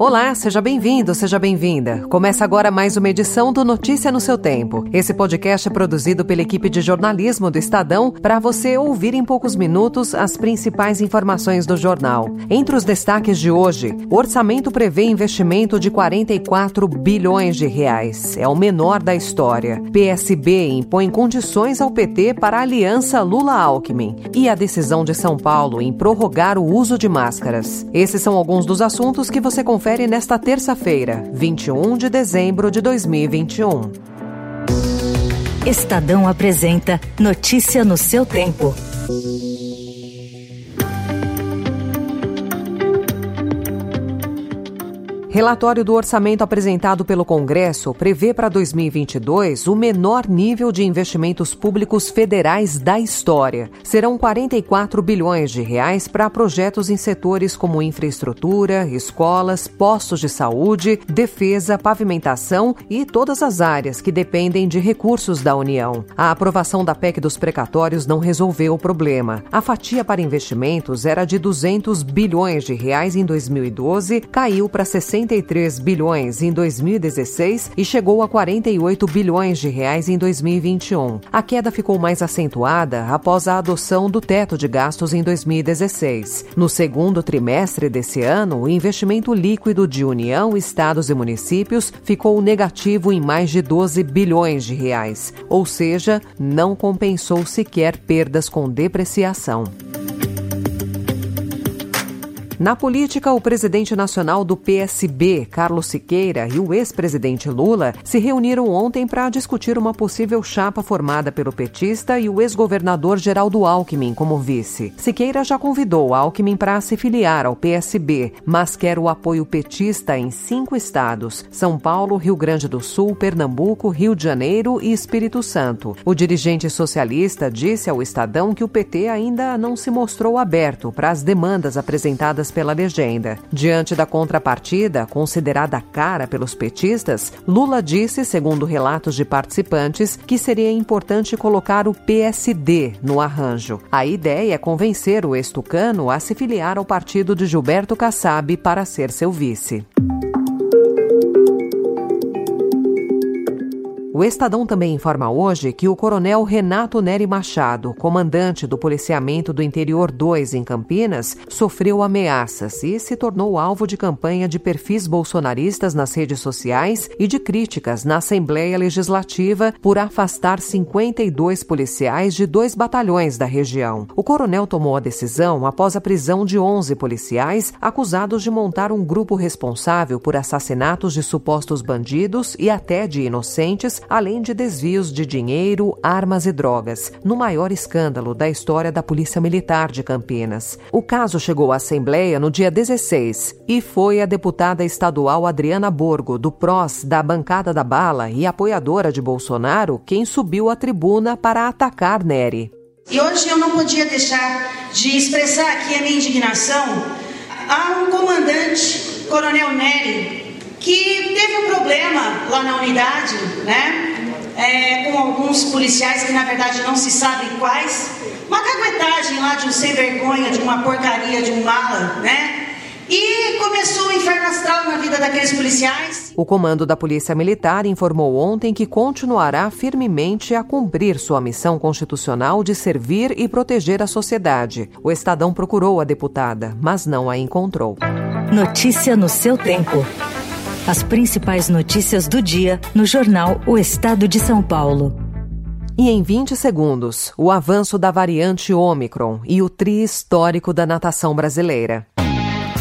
Olá, seja bem-vindo, seja bem-vinda. Começa agora mais uma edição do Notícia no seu Tempo. Esse podcast é produzido pela equipe de jornalismo do Estadão para você ouvir em poucos minutos as principais informações do jornal. Entre os destaques de hoje, o orçamento prevê investimento de 44 bilhões de reais. É o menor da história. PSB impõe condições ao PT para a aliança Lula-Alckmin e a decisão de São Paulo em prorrogar o uso de máscaras. Esses são alguns dos assuntos que você confere confere nesta terça-feira, 21 de dezembro de 2021. Estadão apresenta Notícia no seu tempo. Relatório do orçamento apresentado pelo Congresso prevê para 2022 o menor nível de investimentos públicos federais da história. Serão 44 bilhões de reais para projetos em setores como infraestrutura, escolas, postos de saúde, defesa, pavimentação e todas as áreas que dependem de recursos da União. A aprovação da PEC dos precatórios não resolveu o problema. A fatia para investimentos era de 200 bilhões de reais em 2012, caiu para 60 53 bilhões em 2016 e chegou a 48 bilhões de reais em 2021. A queda ficou mais acentuada após a adoção do teto de gastos em 2016. No segundo trimestre desse ano, o investimento líquido de União, estados e municípios ficou negativo em mais de 12 bilhões de reais, ou seja, não compensou sequer perdas com depreciação. Na política, o presidente nacional do PSB, Carlos Siqueira, e o ex-presidente Lula se reuniram ontem para discutir uma possível chapa formada pelo petista e o ex-governador Geraldo Alckmin como vice. Siqueira já convidou Alckmin para se filiar ao PSB, mas quer o apoio petista em cinco estados: São Paulo, Rio Grande do Sul, Pernambuco, Rio de Janeiro e Espírito Santo. O dirigente socialista disse ao Estadão que o PT ainda não se mostrou aberto para as demandas apresentadas pela legenda. Diante da contrapartida, considerada cara pelos petistas, Lula disse, segundo relatos de participantes, que seria importante colocar o PSD no arranjo. A ideia é convencer o estucano a se filiar ao partido de Gilberto Kassab para ser seu vice. O Estadão também informa hoje que o coronel Renato Neri Machado, comandante do policiamento do Interior 2 em Campinas, sofreu ameaças e se tornou alvo de campanha de perfis bolsonaristas nas redes sociais e de críticas na Assembleia Legislativa por afastar 52 policiais de dois batalhões da região. O coronel tomou a decisão após a prisão de 11 policiais acusados de montar um grupo responsável por assassinatos de supostos bandidos e até de inocentes além de desvios de dinheiro, armas e drogas, no maior escândalo da história da Polícia Militar de Campinas. O caso chegou à Assembleia no dia 16 e foi a deputada estadual Adriana Borgo, do PROS, da bancada da bala e apoiadora de Bolsonaro, quem subiu à tribuna para atacar Nery. E hoje eu não podia deixar de expressar aqui a minha indignação a um comandante, Coronel Nery, que um problema lá na unidade, né? É, com alguns policiais que na verdade não se sabem quais. Uma caguetagem lá de um sem vergonha, de uma porcaria, de um mala, né? E começou o inferno astral na vida daqueles policiais. O comando da Polícia Militar informou ontem que continuará firmemente a cumprir sua missão constitucional de servir e proteger a sociedade. O Estadão procurou a deputada, mas não a encontrou. Notícia no seu tempo. As principais notícias do dia no jornal O Estado de São Paulo. E em 20 segundos, o avanço da variante Ômicron e o tri histórico da natação brasileira.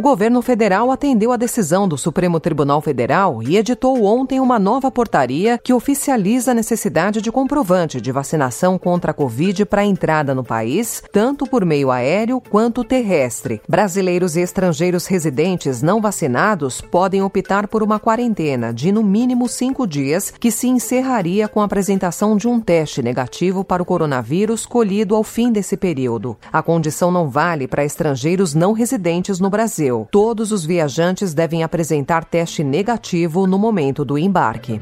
Governo federal atendeu a decisão do Supremo Tribunal Federal e editou ontem uma nova portaria que oficializa a necessidade de comprovante de vacinação contra a Covid para entrada no país, tanto por meio aéreo quanto terrestre. Brasileiros e estrangeiros residentes não vacinados podem optar por uma quarentena de no mínimo cinco dias, que se encerraria com a apresentação de um teste negativo para o coronavírus colhido ao fim desse período. A condição não vale para estrangeiros não residentes no Brasil. Todos os viajantes devem apresentar teste negativo no momento do embarque.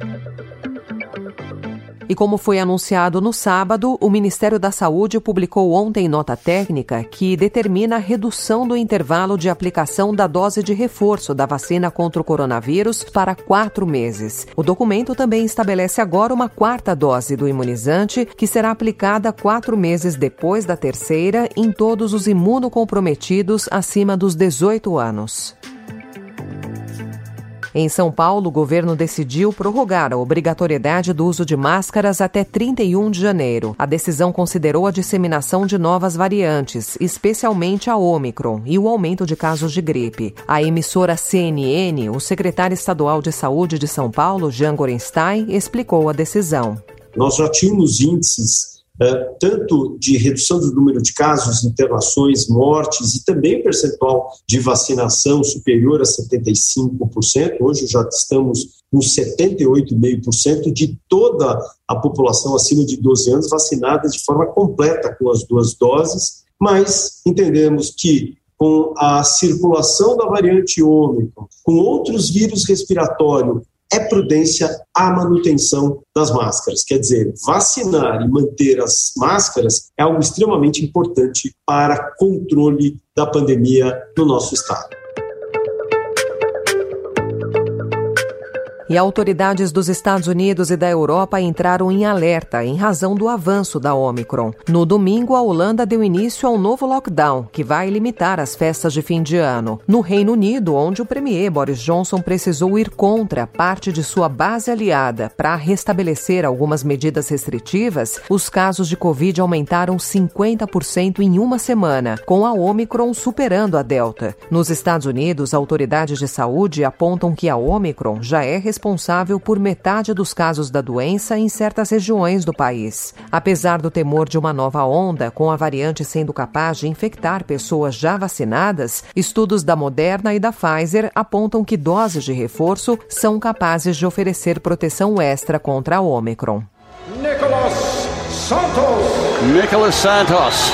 E como foi anunciado no sábado, o Ministério da Saúde publicou ontem nota técnica que determina a redução do intervalo de aplicação da dose de reforço da vacina contra o coronavírus para quatro meses. O documento também estabelece agora uma quarta dose do imunizante, que será aplicada quatro meses depois da terceira em todos os imunocomprometidos acima dos 18 anos. Em São Paulo, o governo decidiu prorrogar a obrigatoriedade do uso de máscaras até 31 de janeiro. A decisão considerou a disseminação de novas variantes, especialmente a Omicron, e o aumento de casos de gripe. A emissora CNN, o secretário estadual de saúde de São Paulo, Jean Gorenstein, explicou a decisão. Nós já tínhamos índices tanto de redução do número de casos, internações, mortes e também percentual de vacinação superior a 75%. Hoje já estamos com 78,5% de toda a população acima de 12 anos vacinada de forma completa com as duas doses, mas entendemos que com a circulação da variante Ômicron, com outros vírus respiratórios é prudência a manutenção das máscaras. Quer dizer, vacinar e manter as máscaras é algo extremamente importante para controle da pandemia no nosso estado. E autoridades dos Estados Unidos e da Europa entraram em alerta em razão do avanço da Omicron. No domingo, a Holanda deu início ao novo lockdown, que vai limitar as festas de fim de ano. No Reino Unido, onde o premier Boris Johnson precisou ir contra parte de sua base aliada para restabelecer algumas medidas restritivas, os casos de Covid aumentaram 50% em uma semana, com a Omicron superando a Delta. Nos Estados Unidos, autoridades de saúde apontam que a Omicron já é responsável por metade dos casos da doença em certas regiões do país. Apesar do temor de uma nova onda, com a variante sendo capaz de infectar pessoas já vacinadas, estudos da Moderna e da Pfizer apontam que doses de reforço são capazes de oferecer proteção extra contra a Omicron. Nicholas Santos. Nicholas Santos,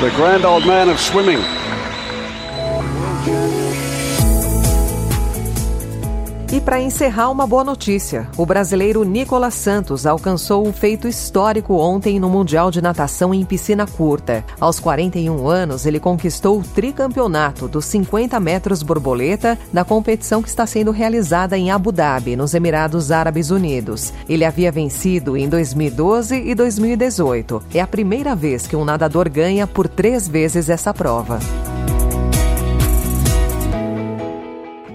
the grand old man of swimming. E para encerrar, uma boa notícia: o brasileiro Nicolas Santos alcançou um feito histórico ontem no Mundial de Natação em piscina curta. Aos 41 anos, ele conquistou o tricampeonato dos 50 metros borboleta da competição que está sendo realizada em Abu Dhabi, nos Emirados Árabes Unidos. Ele havia vencido em 2012 e 2018. É a primeira vez que um nadador ganha por três vezes essa prova.